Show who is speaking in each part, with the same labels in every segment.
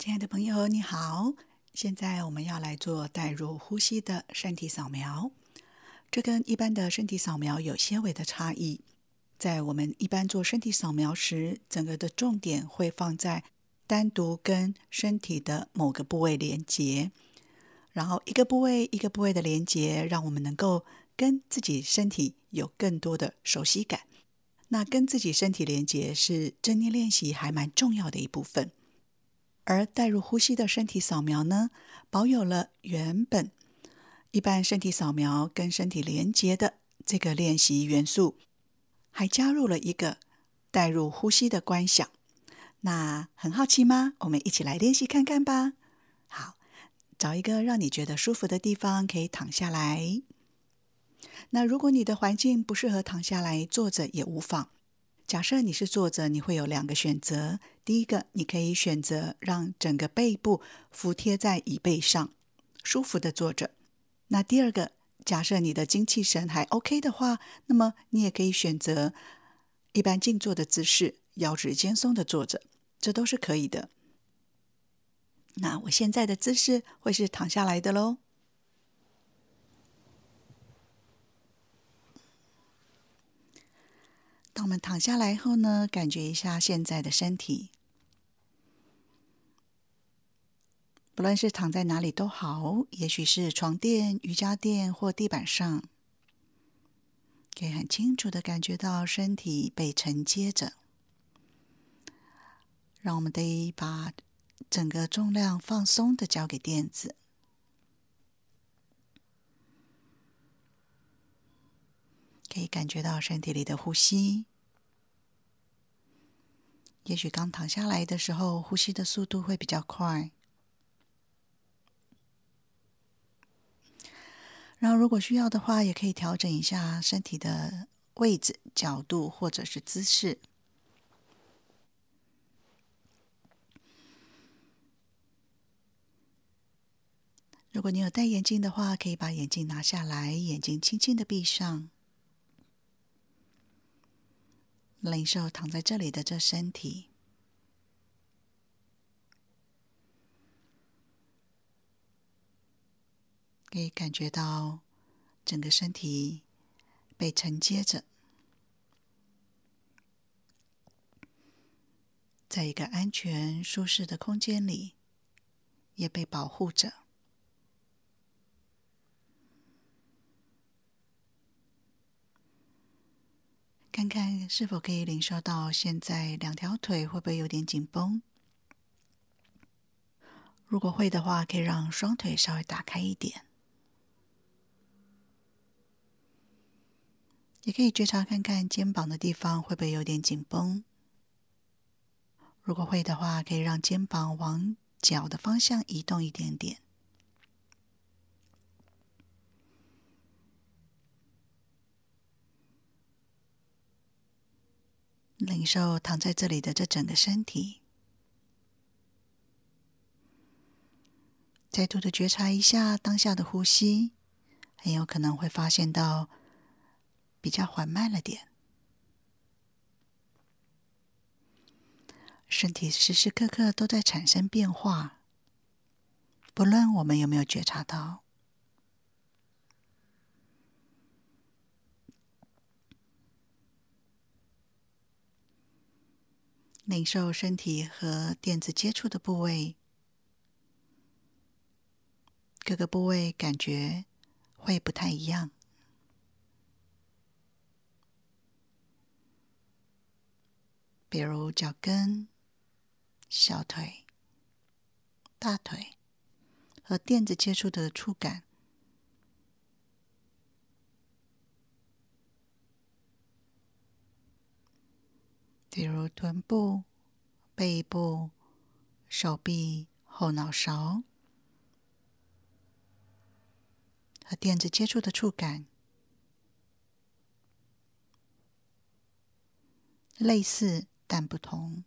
Speaker 1: 亲爱的朋友，你好！现在我们要来做带入呼吸的身体扫描。这跟一般的身体扫描有些微的差异。在我们一般做身体扫描时，整个的重点会放在单独跟身体的某个部位连接，然后一个部位一个部位的连接，让我们能够跟自己身体有更多的熟悉感。那跟自己身体连接是正念练习还蛮重要的一部分。而带入呼吸的身体扫描呢，保有了原本一般身体扫描跟身体连接的这个练习元素，还加入了一个带入呼吸的观想。那很好奇吗？我们一起来练习看看吧。好，找一个让你觉得舒服的地方，可以躺下来。那如果你的环境不适合躺下来，坐着也无妨。假设你是坐着，你会有两个选择。第一个，你可以选择让整个背部服贴在椅背上，舒服的坐着。那第二个，假设你的精气神还 OK 的话，那么你也可以选择一般静坐的姿势，腰直肩松的坐着，这都是可以的。那我现在的姿势会是躺下来的喽。当我们躺下来后呢，感觉一下现在的身体，不论是躺在哪里都好，也许是床垫、瑜伽垫或地板上，可以很清楚的感觉到身体被承接着。让我们得把整个重量放松的交给垫子，可以感觉到身体里的呼吸。也许刚躺下来的时候，呼吸的速度会比较快。然后，如果需要的话，也可以调整一下身体的位置、角度或者是姿势。如果你有戴眼镜的话，可以把眼镜拿下来，眼睛轻轻的闭上。领受躺在这里的这身体，可以感觉到整个身体被承接着，在一个安全舒适的空间里，也被保护着。看看是否可以领受到现在两条腿会不会有点紧绷？如果会的话，可以让双腿稍微打开一点，也可以觉察看看肩膀的地方会不会有点紧绷。如果会的话，可以让肩膀往脚的方向移动一点点。领受躺在这里的这整个身体，再度的觉察一下当下的呼吸，很有可能会发现到比较缓慢了点。身体时时刻刻都在产生变化，不论我们有没有觉察到。领受身体和垫子接触的部位，各个部位感觉会不太一样。比如脚跟、小腿、大腿和垫子接触的触感。比如臀部、背部、手臂、后脑勺和垫子接触的触感，类似但不同。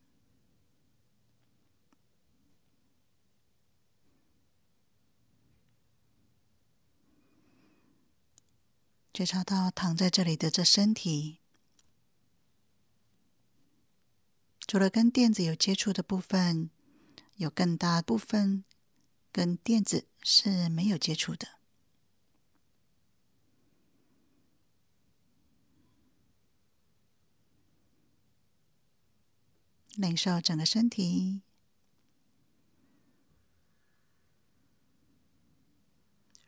Speaker 1: 觉察到躺在这里的这身体。除了跟垫子有接触的部分，有更大部分跟垫子是没有接触的。领受整个身体，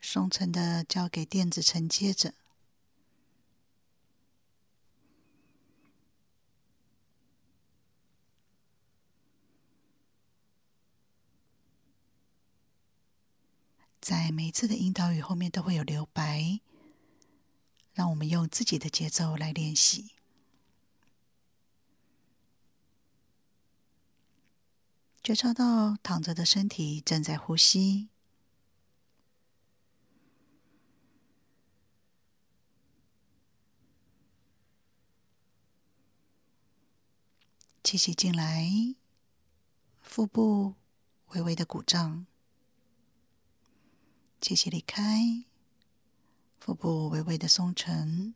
Speaker 1: 松沉的交给垫子承接着。在每一次的引导语后面都会有留白，让我们用自己的节奏来练习。觉察到躺着的身体正在呼吸，气息进来，腹部微微的鼓胀。气息离开，腹部微微的松沉，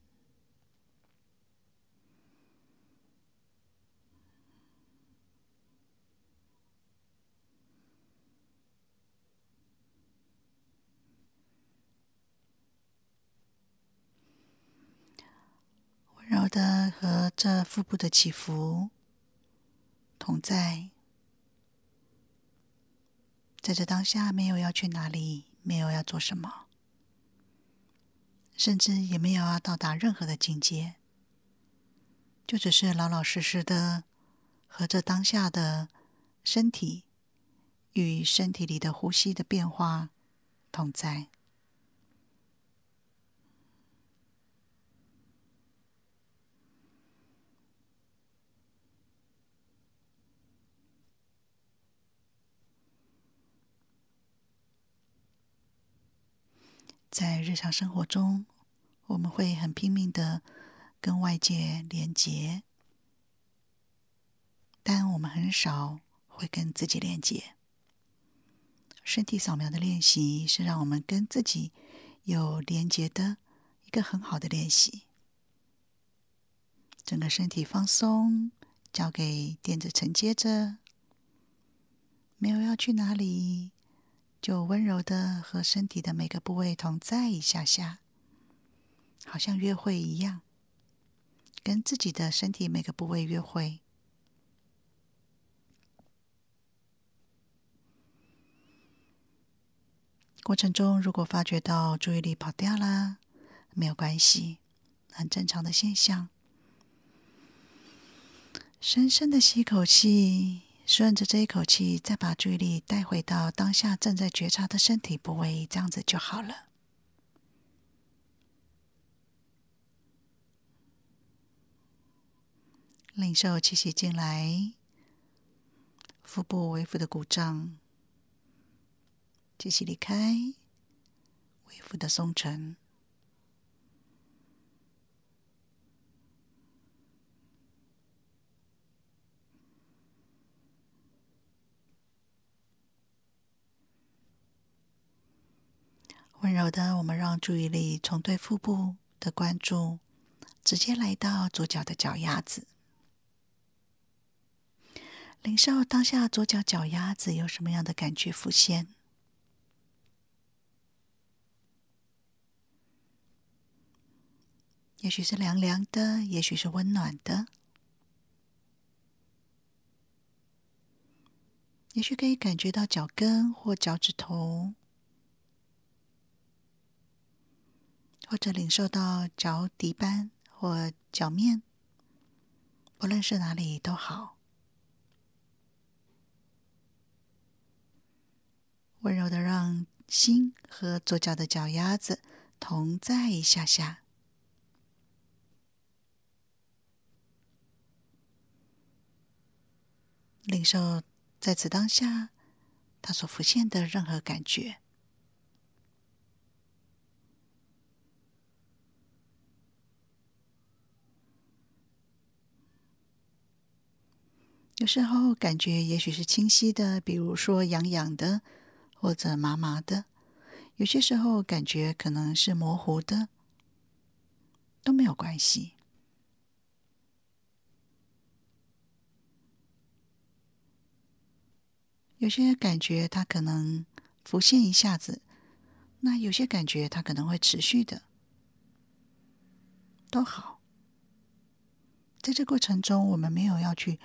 Speaker 1: 温柔的和这腹部的起伏同在，在这当下，没有要去哪里。没有要做什么，甚至也没有要到达任何的境界，就只是老老实实的和这当下的身体与身体里的呼吸的变化同在。在日常生活中，我们会很拼命的跟外界连接，但我们很少会跟自己连接。身体扫描的练习是让我们跟自己有连接的一个很好的练习。整个身体放松，交给垫子承接着，没有要去哪里。就温柔的和身体的每个部位同在一下下，好像约会一样，跟自己的身体每个部位约会。过程中如果发觉到注意力跑掉了，没有关系，很正常的现象。深深的吸口气。顺着这一口气，再把注意力带回到当下正在觉察的身体部位，这样子就好了。领受气息进来，腹部微幅的鼓胀，气息离开，微幅的松沉。温柔的，我们让注意力从对腹部的关注，直接来到左脚的脚丫子，领受当下左脚脚丫子有什么样的感觉浮现？也许是凉凉的，也许是温暖的，也许可以感觉到脚跟或脚趾头。或者领受到脚底板或脚面，不论是哪里都好，温柔的让心和左脚的脚丫子同在一下下，领受在此当下它所浮现的任何感觉。有时候感觉也许是清晰的，比如说痒痒的，或者麻麻的；有些时候感觉可能是模糊的，都没有关系。有些感觉它可能浮现一下子，那有些感觉它可能会持续的，都好。在这过程中，我们没有要去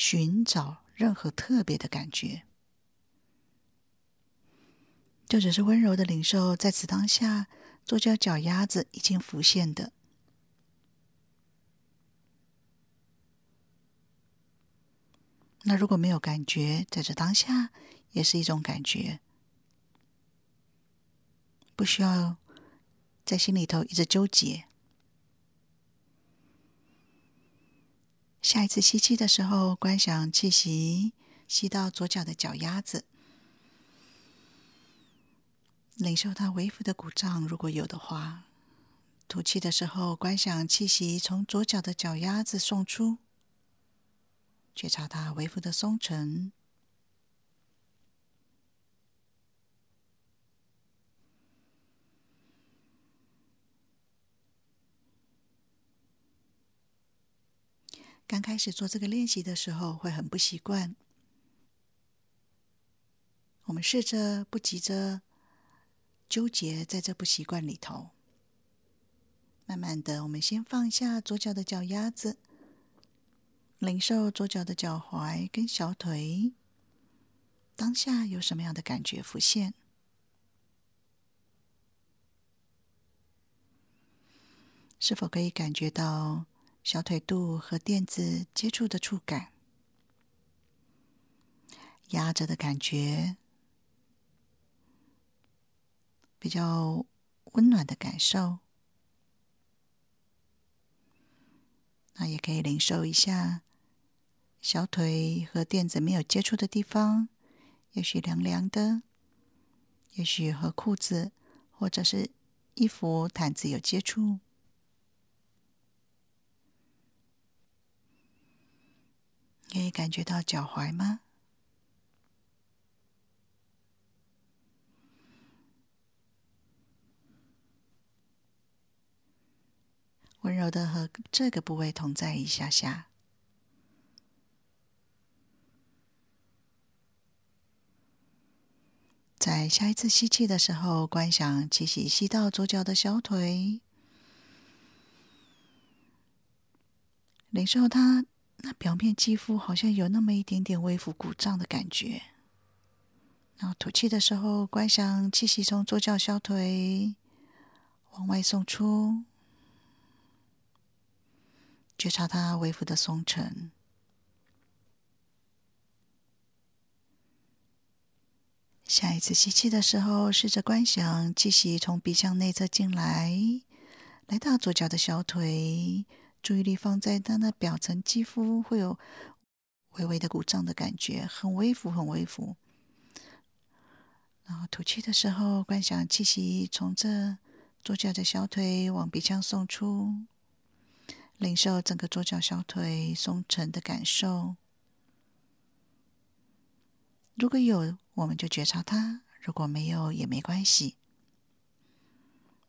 Speaker 1: 寻找任何特别的感觉，就只是温柔的领受在此当下，左脚脚丫子已经浮现的。那如果没有感觉，在这当下也是一种感觉，不需要在心里头一直纠结。下一次吸气的时候，观想气息吸到左脚的脚丫子，领受它微幅的鼓胀，如果有的话；吐气的时候，观想气息从左脚的脚丫子送出。觉察它微幅的松沉，刚开始做这个练习的时候会很不习惯。我们试着不急着纠结在这不习惯里头，慢慢的，我们先放下左脚的脚丫子。领受左脚的脚踝跟小腿，当下有什么样的感觉浮现？是否可以感觉到小腿肚和垫子接触的触感？压着的感觉，比较温暖的感受。那也可以领受一下。小腿和垫子没有接触的地方，也许凉凉的；也许和裤子或者是衣服、毯子有接触。可以感觉到脚踝吗？温柔的和这个部位同在一下下。在下一次吸气的时候，观想气息吸到左脚的小腿，领受它那表面肌肤好像有那么一点点微浮鼓胀的感觉。然后吐气的时候，观想气息从左脚小腿往外送出，觉察它微浮的松沉。下一次吸气的时候，试着观想气息从鼻腔内侧进来，来到左脚的小腿，注意力放在它那表层肌肤会有微微的鼓胀的感觉，很微幅，很微幅。然后吐气的时候，观想气息从这左脚的小腿往鼻腔送出，领受整个左脚小腿松沉的感受。如果有，我们就觉察它；如果没有，也没关系，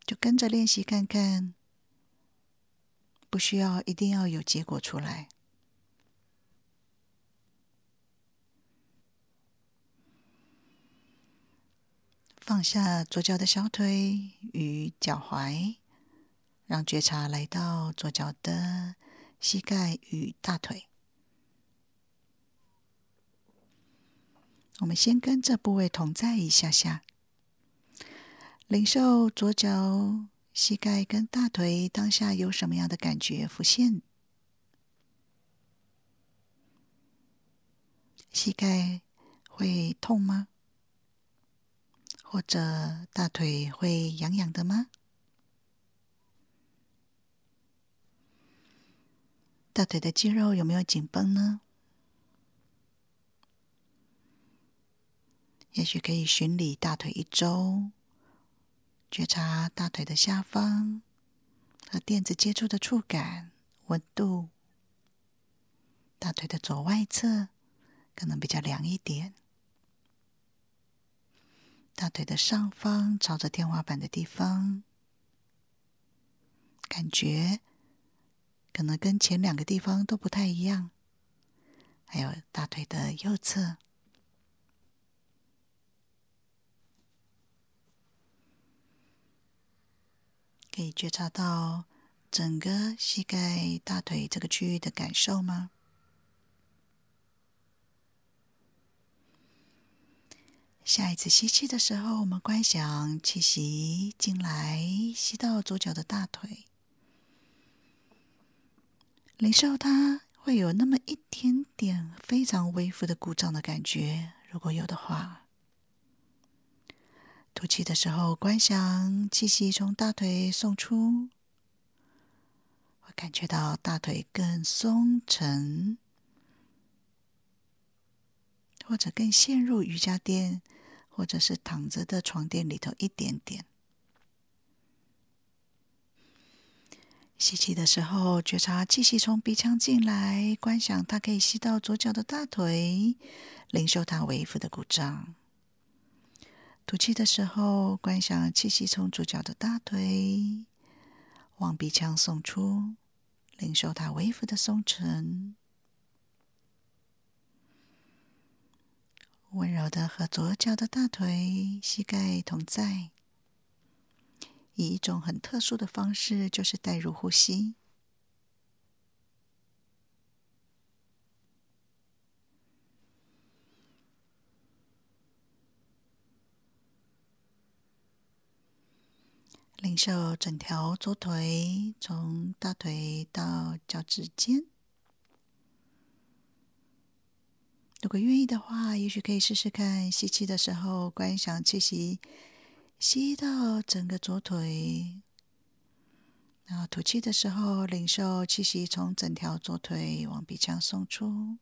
Speaker 1: 就跟着练习看看。不需要一定要有结果出来。放下左脚的小腿与脚踝，让觉察来到左脚的膝盖与大腿。我们先跟这部位同在一下下，领受左脚膝盖跟大腿当下有什么样的感觉浮现？膝盖会痛吗？或者大腿会痒痒的吗？大腿的肌肉有没有紧绷呢？也许可以巡礼大腿一周，觉察大腿的下方和垫子接触的触感、温度。大腿的左外侧可能比较凉一点，大腿的上方朝着天花板的地方，感觉可能跟前两个地方都不太一样。还有大腿的右侧。可以觉察到整个膝盖、大腿这个区域的感受吗？下一次吸气的时候，我们观想气息进来，吸到左脚的大腿，领受它会有那么一点点非常微幅的故障的感觉，如果有的话。吐气的时候，观想气息从大腿送出，会感觉到大腿更松沉，或者更陷入瑜伽垫，或者是躺着的床垫里头一点点。吸气的时候，觉察气息从鼻腔进来，观想它可以吸到左脚的大腿，领受它微幅的鼓胀。吐气的时候，观想气息从左脚的大腿往鼻腔送出，领受它微幅的松沉，温柔的和左脚的大腿、膝盖同在，以一种很特殊的方式，就是带入呼吸。领受整条左腿，从大腿到脚趾尖。如果愿意的话，也许可以试试看：吸气的时候，观想气息吸到整个左腿；然后吐气的时候，领受气息从整条左腿往鼻腔送出。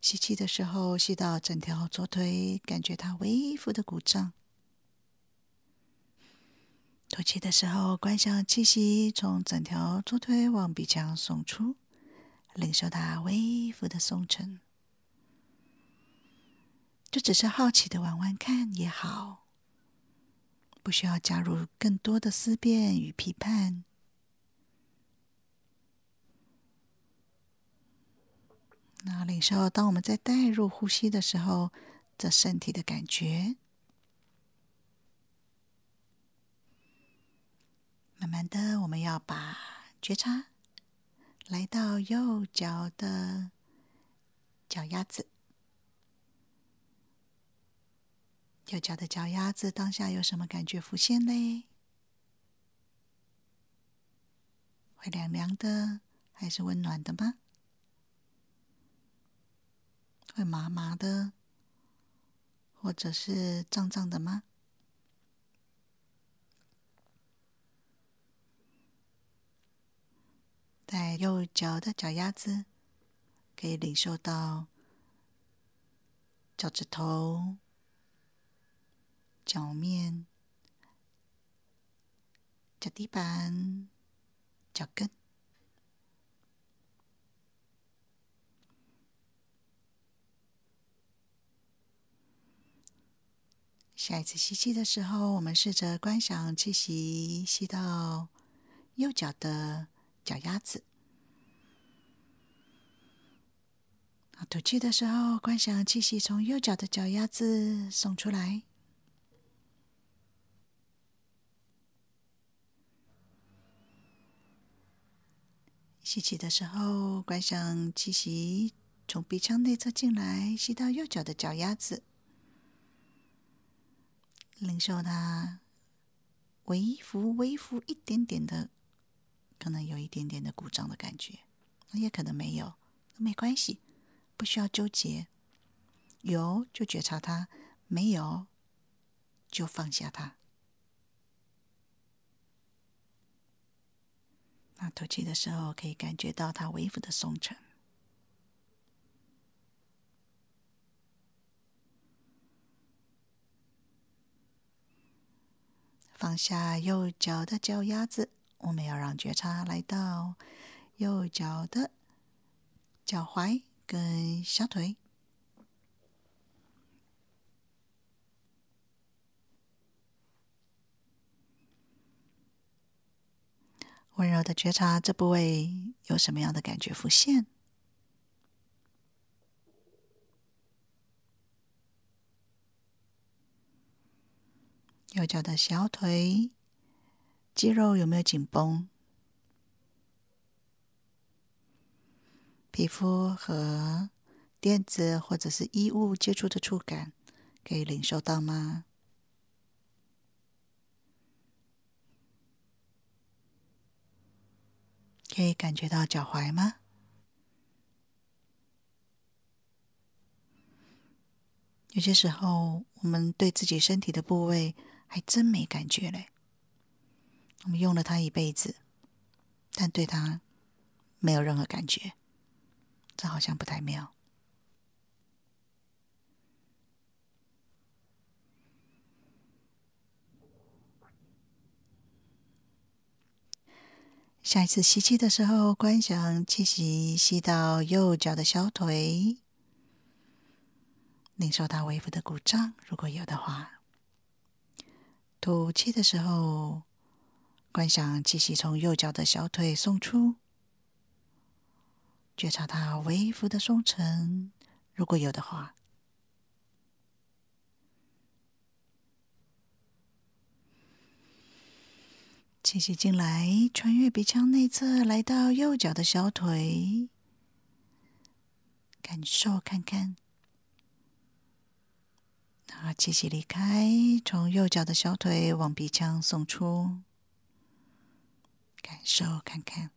Speaker 1: 吸气的时候，吸到整条左腿，感觉它微幅的鼓胀。吐气的时候，观想气息从整条左腿往鼻腔送出，领受它微幅的松沉。就只是好奇的玩玩看也好，不需要加入更多的思辨与批判。那领受，当我们在带入呼吸的时候，这身体的感觉。慢慢的，我们要把觉察来到右脚的脚丫子。右脚的脚丫子当下有什么感觉浮现嘞？会凉凉的，还是温暖的吗？会麻麻的，或者是胀胀的吗？在右脚的脚丫子，可以领受到脚趾头、脚面、脚底板、脚跟。下一次吸气的时候，我们试着观想气息吸到右脚的。脚丫子，吐气的时候，观想气息从右脚的脚丫子送出来。吸气的时候，观想气息从鼻腔内侧进来，吸到右脚的脚丫子，领受它微幅、微幅一点点的。可能有一点点的鼓胀的感觉，也可能没有，没关系，不需要纠结。有就觉察它，没有就放下它。那吐气的时候，可以感觉到它微幅的松沉。放下右脚的脚丫子。我们要让觉察来到右脚的脚踝跟小腿，温柔的觉察这部位有什么样的感觉浮现？右脚的小腿肌肉有没有紧绷？皮肤和垫子或者是衣物接触的触感，可以领受到吗？可以感觉到脚踝吗？有些时候，我们对自己身体的部位还真没感觉嘞。我们用了它一辈子，但对它没有任何感觉。这好像不太妙。下一次吸气的时候，观想气息吸到右脚的小腿，领受到微幅的鼓胀，如果有的话。吐气的时候，观想气息从右脚的小腿送出。觉察它微幅的松沉，如果有的话。气息进来，穿越鼻腔内侧，来到右脚的小腿，感受看看。然后气息离开，从右脚的小腿往鼻腔送出，感受看看。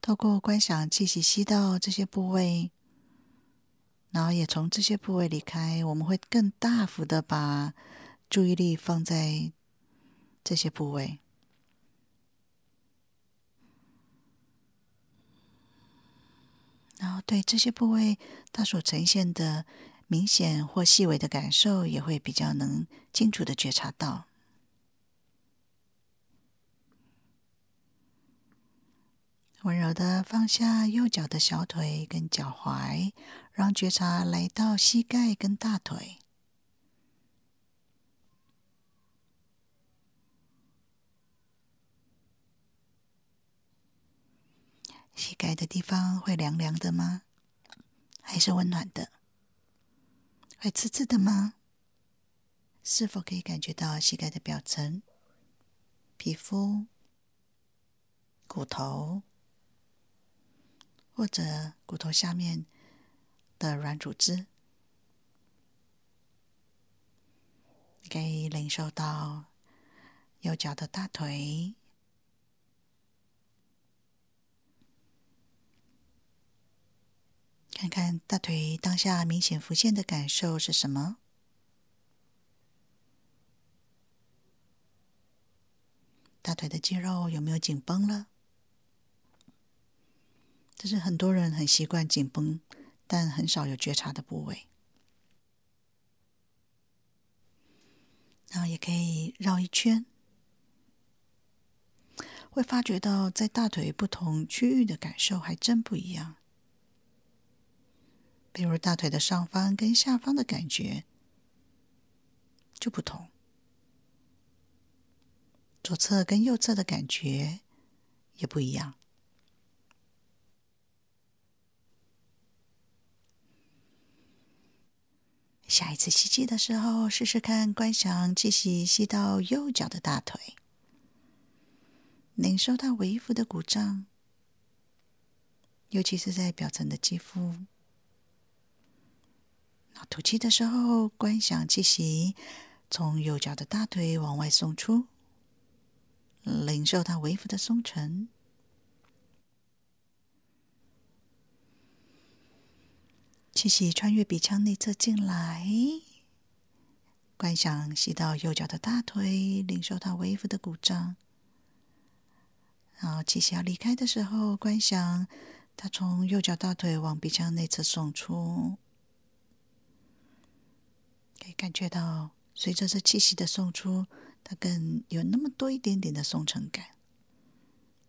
Speaker 1: 透过观想气息吸到这些部位，然后也从这些部位离开，我们会更大幅的把注意力放在这些部位，然后对这些部位它所呈现的明显或细微的感受，也会比较能清楚的觉察到。温柔的放下右脚的小腿跟脚踝，让觉察来到膝盖跟大腿。膝盖的地方会凉凉的吗？还是温暖的？会刺刺的吗？是否可以感觉到膝盖的表层、皮肤、骨头？或者骨头下面的软组织，可以领受到右脚的大腿，看看大腿当下明显浮现的感受是什么？大腿的肌肉有没有紧绷了？这是很多人很习惯紧绷，但很少有觉察的部位。然后也可以绕一圈，会发觉到在大腿不同区域的感受还真不一样。比如大腿的上方跟下方的感觉就不同，左侧跟右侧的感觉也不一样。下一次吸气的时候，试试看观想气息吸到右脚的大腿，领受到微幅的鼓胀，尤其是在表层的肌肤。吐气的时候，观想气息从右脚的大腿往外送出，领受它微幅的松沉。气息穿越鼻腔内侧进来，观想吸到右脚的大腿，领受它微幅的鼓胀。然后气息要离开的时候，观想它从右脚大腿往鼻腔内侧送出，可以感觉到随着这气息的送出，它更有那么多一点点的松沉感，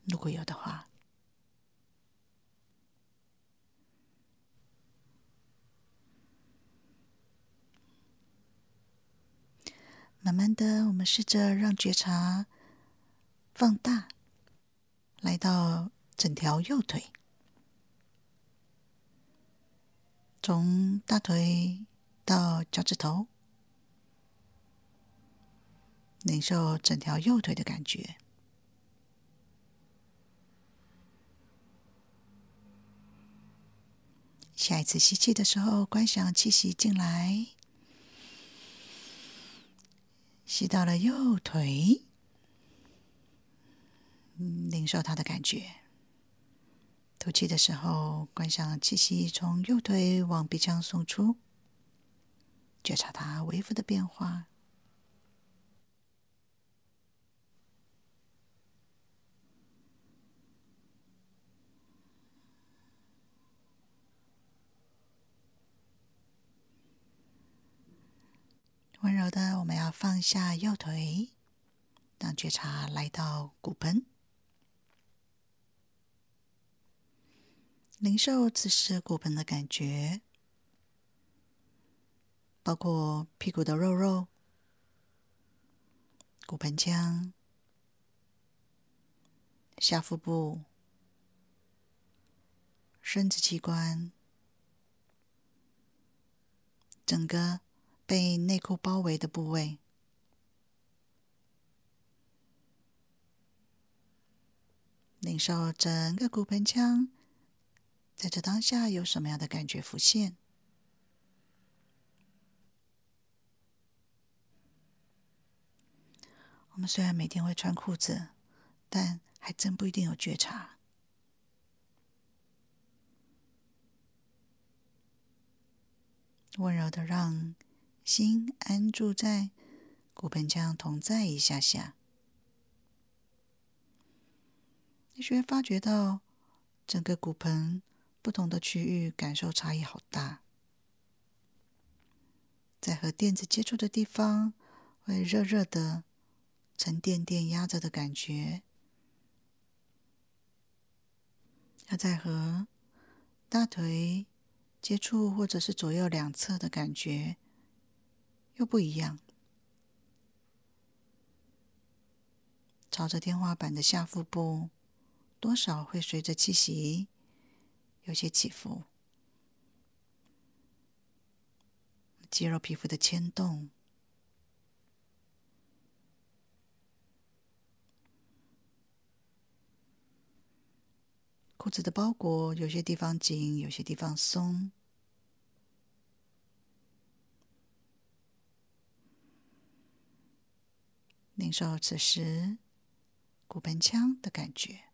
Speaker 1: 如果有的话。慢慢的，我们试着让觉察放大，来到整条右腿，从大腿到脚趾头，领受整条右腿的感觉。下一次吸气的时候，观想气息进来，吸到了右腿，领受它的感觉。吐气的时候，观想气息从右腿往鼻腔送出，觉察它微幅的变化。温柔的，我们要放下右腿，让觉察来到骨盆，领受此时骨盆的感觉，包括屁股的肉肉、骨盆腔、下腹部、生殖器官，整个。被内裤包围的部位，领受整个骨盆腔，在这当下有什么样的感觉浮现？我们虽然每天会穿裤子，但还真不一定有觉察。温柔的让。心安住在骨盆腔，同在一下下，你会发觉到整个骨盆不同的区域感受差异好大，在和垫子接触的地方会热热的、沉甸甸压着的感觉，要在和大腿接触或者是左右两侧的感觉。又不一样，朝着天花板的下腹部，多少会随着气息有些起伏，肌肉皮肤的牵动，裤子的包裹，有些地方紧，有些地方松。领受此时骨盆腔的感觉，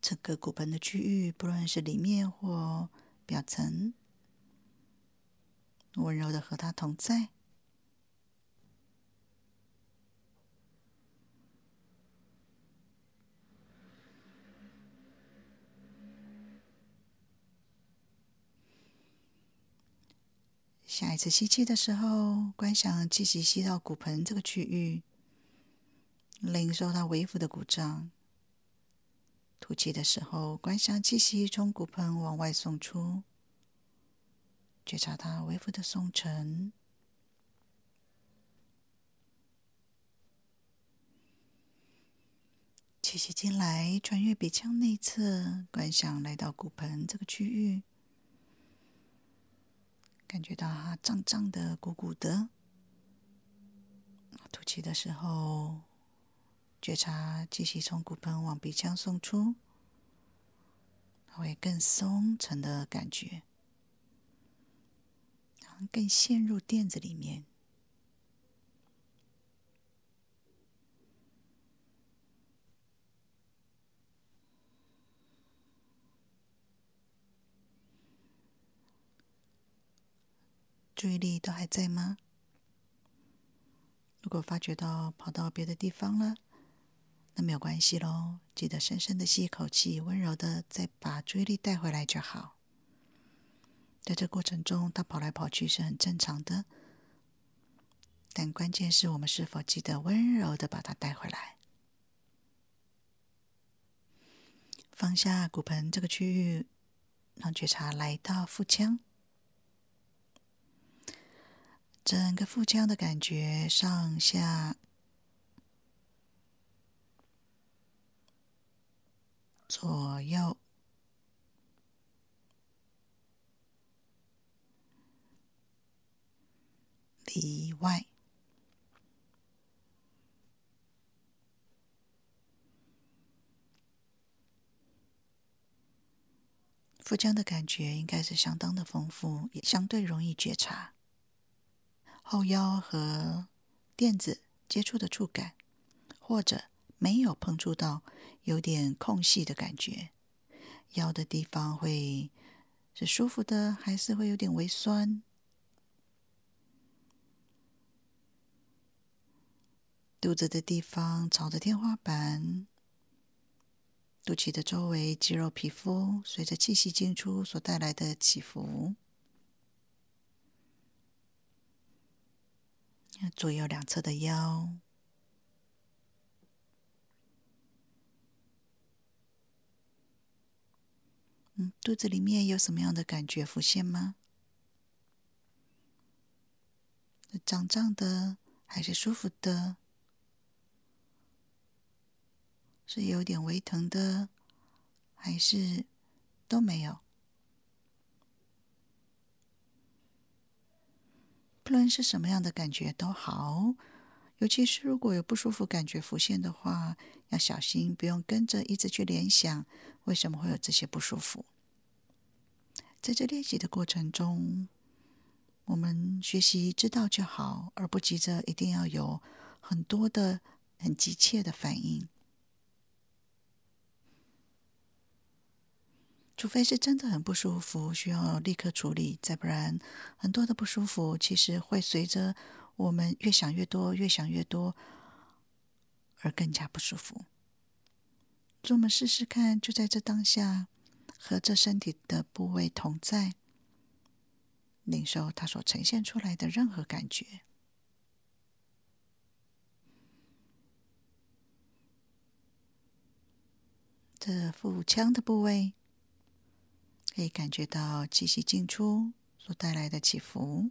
Speaker 1: 整个骨盆的区域，不论是里面或表层，温柔的和它同在。下一次吸气的时候，观想气息吸到骨盆这个区域，领受到微幅的鼓胀。吐气的时候，观想气息从骨盆往外送出，觉察它微幅的松沉。气息进来，穿越鼻腔内侧，观想来到骨盆这个区域。感觉到它胀胀的、鼓鼓的。吐气的时候，觉察气息从骨盆往鼻腔送出，它会更松沉的感觉，更陷入垫子里面。注意力都还在吗？如果发觉到跑到别的地方了，那没有关系喽。记得深深的吸一口气，温柔的再把注意力带回来就好。在这过程中，它跑来跑去是很正常的，但关键是我们是否记得温柔的把它带回来。放下骨盆这个区域，让觉察来到腹腔。整个腹腔的感觉，上下左右、里外。腹腔的感觉应该是相当的丰富，也相对容易觉察。后腰和垫子接触的触感，或者没有碰触到，有点空隙的感觉。腰的地方会是舒服的，还是会有点微酸？肚子的地方朝着天花板。肚脐的周围肌肉、皮肤随着气息进出所带来的起伏，左右两侧的腰，嗯，肚子里面有什么样的感觉浮现吗？胀胀的，还是舒服的？是有点微疼的，还是都没有？不论是什么样的感觉都好，尤其是如果有不舒服感觉浮现的话，要小心，不用跟着一直去联想为什么会有这些不舒服。在这练习的过程中，我们学习知道就好，而不急着一定要有很多的很急切的反应。除非是真的很不舒服，需要立刻处理，再不然，很多的不舒服其实会随着我们越想越多、越想越多而更加不舒服。所以我们试试看，就在这当下，和这身体的部位同在，领受它所呈现出来的任何感觉。这腹腔的部位。可以感觉到气息进出所带来的起伏，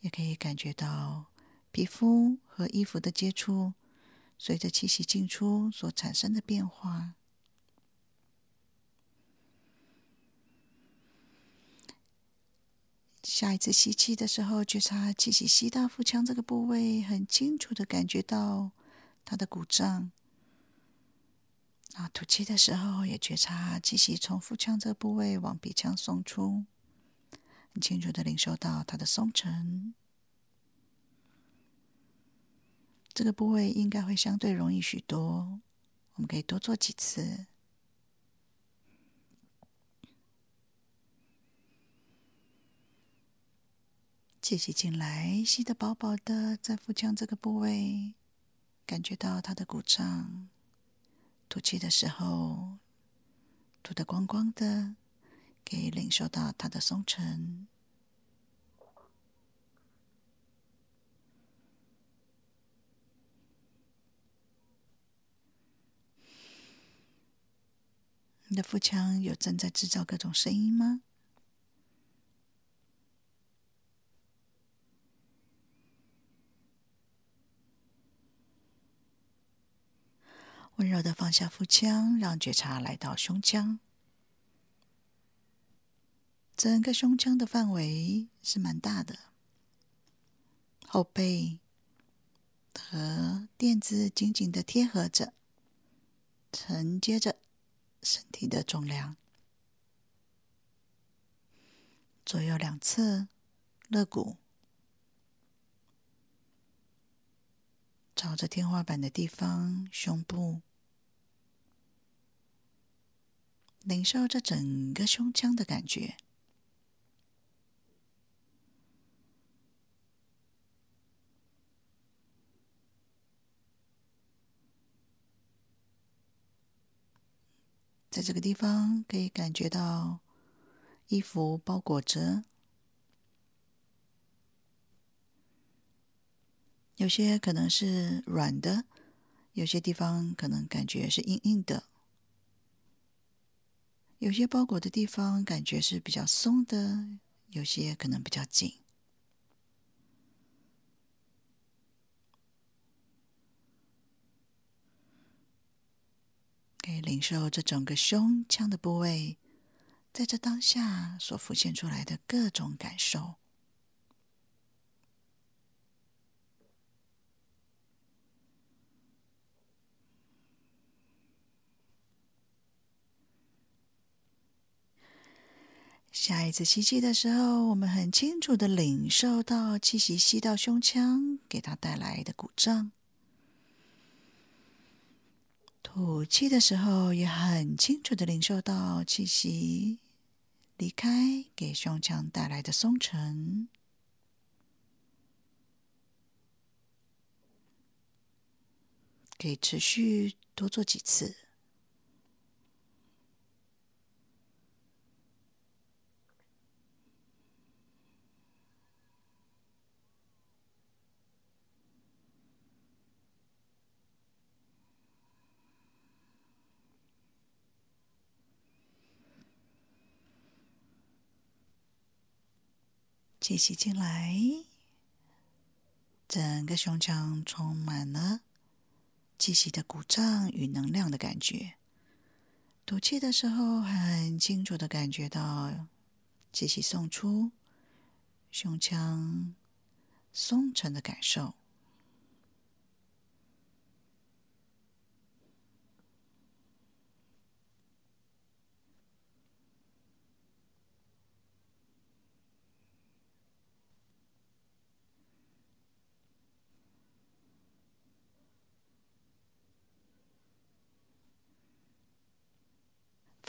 Speaker 1: 也可以感觉到皮肤和衣服的接触，随着气息进出所产生的变化。下一次吸气的时候，觉察气息吸到腹腔这个部位，很清楚的感觉到它的鼓胀。啊，吐气的时候也觉察气息从腹腔这个部位往鼻腔送出，很清楚的领受到它的松沉。这个部位应该会相对容易许多，我们可以多做几次。气息进来，吸得饱饱的，在腹腔这个部位，感觉到它的鼓胀。吐气的时候，吐得光光的，可以领受到它的松沉。你的腹腔有正在制造各种声音吗？温柔的放下腹腔，让觉察来到胸腔。整个胸腔的范围是蛮大的，后背和垫子紧紧的贴合着，承接着身体的重量。左右两侧肋骨，朝着天花板的地方，胸部。领受这整个胸腔的感觉，在这个地方可以感觉到衣服包裹着，有些可能是软的，有些地方可能感觉是硬硬的。有些包裹的地方感觉是比较松的，有些可能比较紧。可以领受这整个胸腔的部位，在这当下所浮现出来的各种感受。下一次吸气的时候，我们很清楚的领受到气息吸到胸腔，给它带来的鼓胀；吐气的时候，也很清楚的领受到气息离开，给胸腔带来的松沉。可以持续多做几次。气息进来，整个胸腔充满了气息的鼓胀与能量的感觉。吐气的时候，很清楚的感觉到气息送出，胸腔松沉的感受。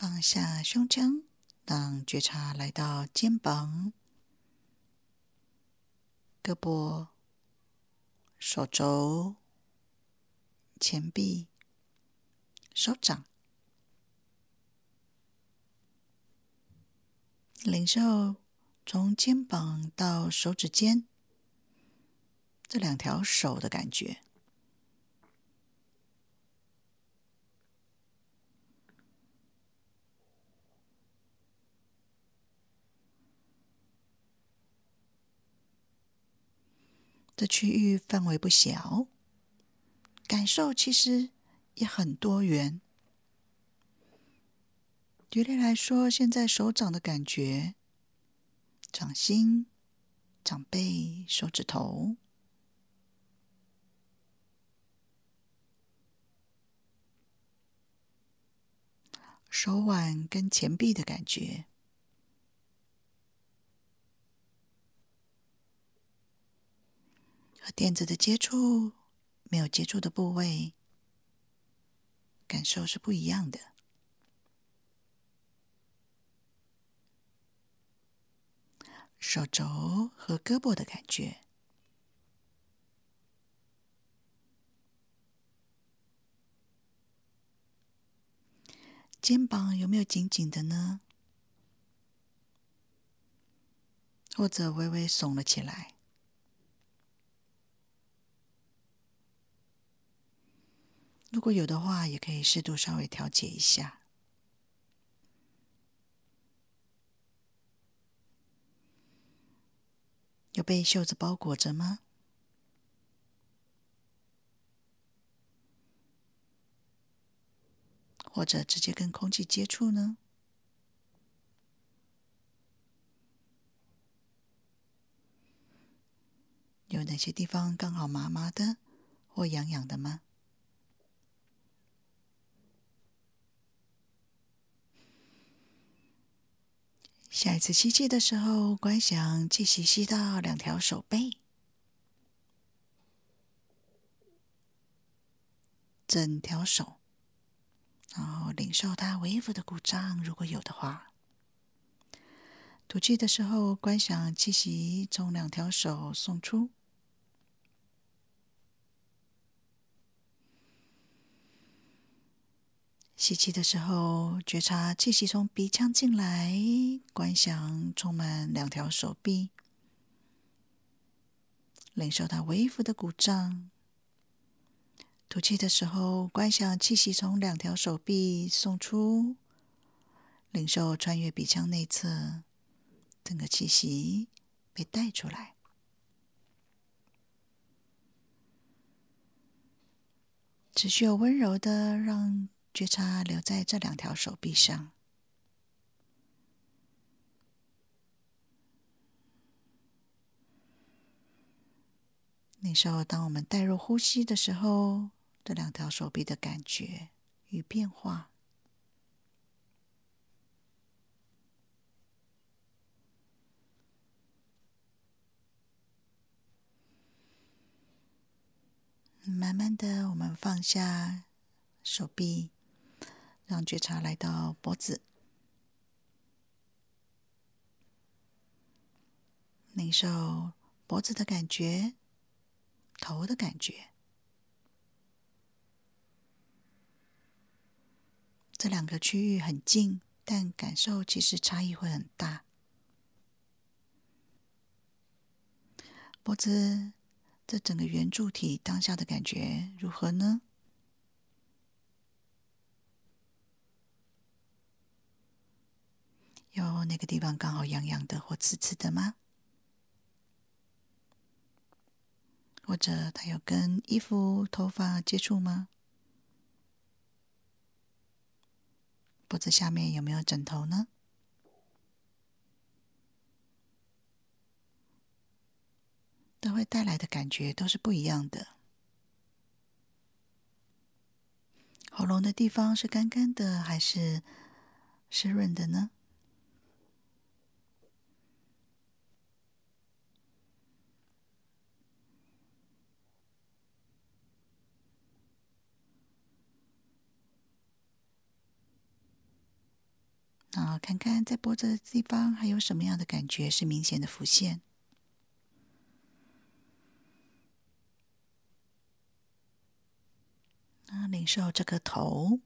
Speaker 1: 放下胸腔，让觉察来到肩膀、胳膊、手肘、前臂、手掌，领受从肩膀到手指尖这两条手的感觉。这区域范围不小，感受其实也很多元。举例来说，现在手掌的感觉，掌心、掌背、手指头、手腕跟前臂的感觉。和垫子的接触，没有接触的部位，感受是不一样的。手肘和胳膊的感觉，肩膀有没有紧紧的呢？或者微微耸了起来？如果有的话，也可以适度稍微调节一下。有被袖子包裹着吗？或者直接跟空气接触呢？有哪些地方刚好麻麻的或痒痒的吗？下一次吸气的时候，观想气息吸到两条手背，整条手，然后领受它微幅的鼓胀，如果有的话。吐气的时候，观想气息从两条手送出。吸气的时候，觉察气息从鼻腔进来，观想充满两条手臂，领受它微幅的鼓胀。吐气的时候，观想气息从两条手臂送出，领受穿越鼻腔内侧，整个气息被带出来。持续有温柔的让。觉察留在这两条手臂上。领受，当我们带入呼吸的时候，这两条手臂的感觉与变化。慢慢的，我们放下手臂，让觉察来到脖子，领受脖子的感觉。头的感觉，这两个区域很近，但感受其实差异会很大。脖子这整个圆柱体当下的感觉如何呢？有哪个地方刚好痒痒的或刺刺的吗？或者它有跟衣服、头发接触吗？脖子下面有没有枕头呢？都会带来的感觉都是不一样的。喉咙的地方是干干的还是湿润的呢？然后看看在脖子的地方还有什么样的感觉是明显的浮现。啊，领受这个头，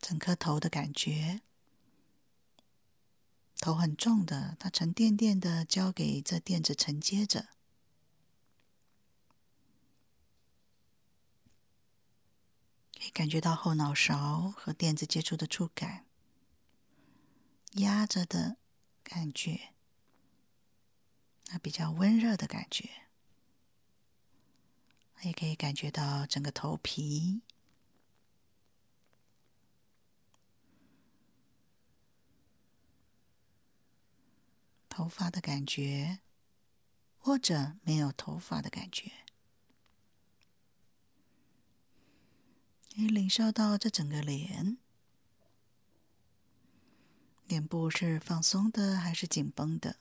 Speaker 1: 整颗头的感觉，头很重的，它沉甸甸的，交给这垫子承接着。以感觉到后脑勺和垫子接触的触感，压着的感觉，那比较温热的感觉，也可以感觉到整个头皮、头发的感觉，或者没有头发的感觉。你领受到这整个脸，脸部是放松的还是紧绷的？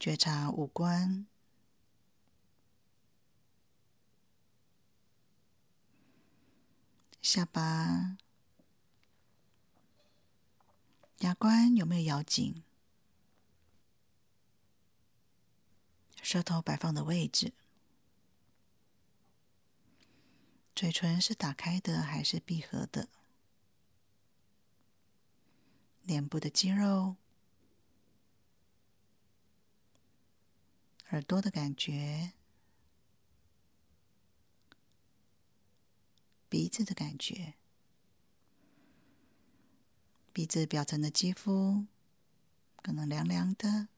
Speaker 1: 觉察五官，下巴、牙关有没有咬紧？舌头摆放的位置。嘴唇是打开的还是闭合的？脸部的肌肉、耳朵的感觉、鼻子的感觉、鼻子表层的肌肤可能凉凉的，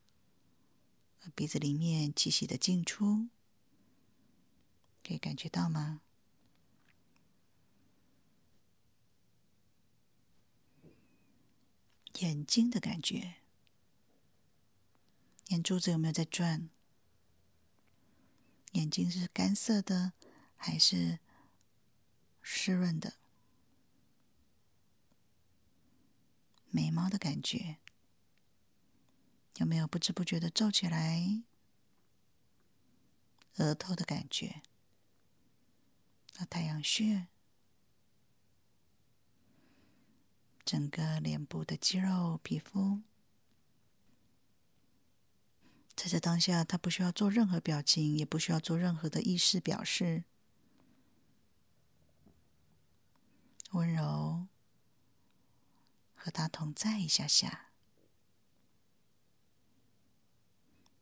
Speaker 1: 鼻子里面气息的进出，可以感觉到吗？眼睛的感觉，眼珠子有没有在转？眼睛是干涩的还是湿润的？眉毛的感觉有没有不知不觉的皱起来？额头的感觉，那太阳穴。整个脸部的肌肉、皮肤，在这当下，他不需要做任何表情，也不需要做任何的意识表示，温柔和他同在一下下。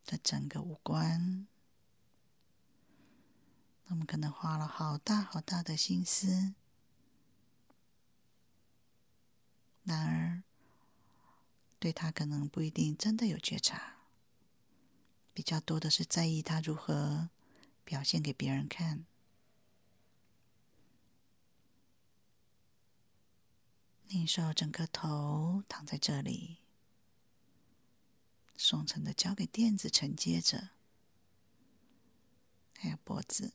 Speaker 1: 这整个五官，我们可能花了好大好大的心思。然而，对他可能不一定真的有觉察，比较多的是在意他如何表现给别人看。领受整个头躺在这里，松沉的交给垫子承接着，还有脖子。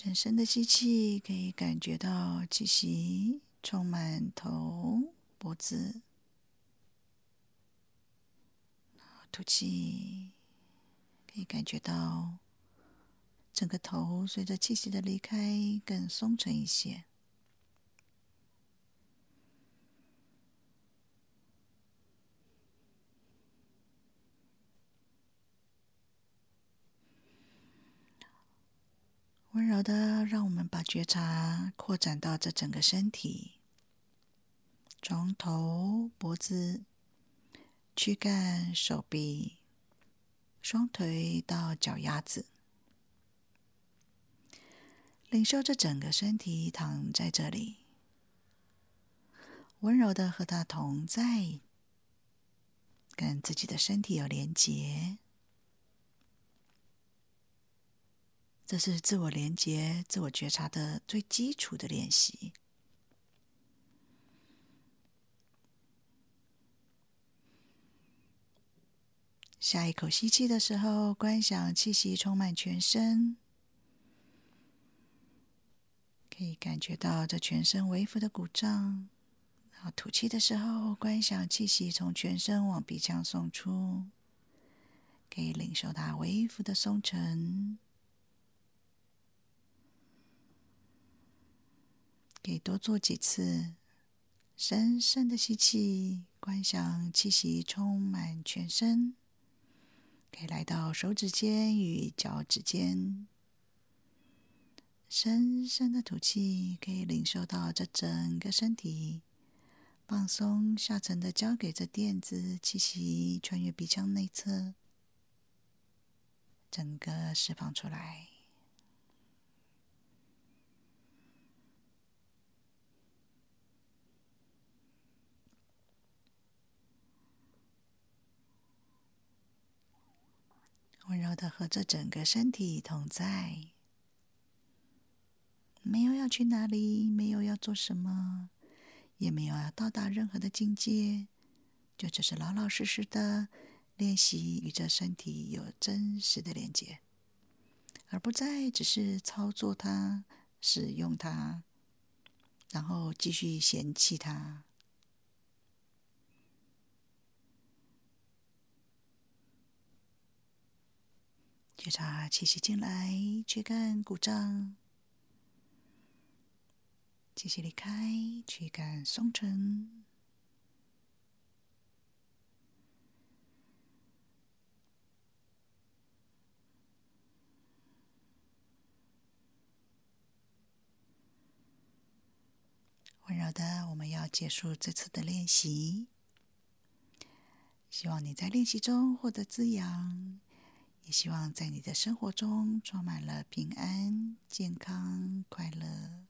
Speaker 1: 深深的吸气，可以感觉到气息充满头、脖子。吐气，可以感觉到整个头随着气息的离开更松沉一些。温柔的，让我们把觉察扩展到这整个身体，从头、脖子、躯干、手臂、双腿到脚丫子，领受这整个身体躺在这里，温柔的和它同在，跟自己的身体有连结。这是自我连接、自我觉察的最基础的练习。下一口吸气的时候，观想气息充满全身，可以感觉到这全身微幅的鼓胀。然后吐气的时候，观想气息从全身往鼻腔送出，可以领受它微幅的松沉。可以多做几次，深深的吸气，观想气息充满全身。可以来到手指尖与脚趾尖，深深的吐气，可以领受到这整个身体放松下沉的，交给这垫子，气息穿越鼻腔内侧，整个释放出来。温柔的和这整个身体同在，没有要去哪里，没有要做什么，也没有要到达任何的境界，就只是老老实实的练习与这身体有真实的连接，而不再只是操作它、使用它，然后继续嫌弃它。觉察气息进来，躯干鼓胀；气息离开，躯干松沉。温柔的，我们要结束这次的练习。希望你在练习中获得滋养。也希望在你的生活中充满了平安、健康、快乐。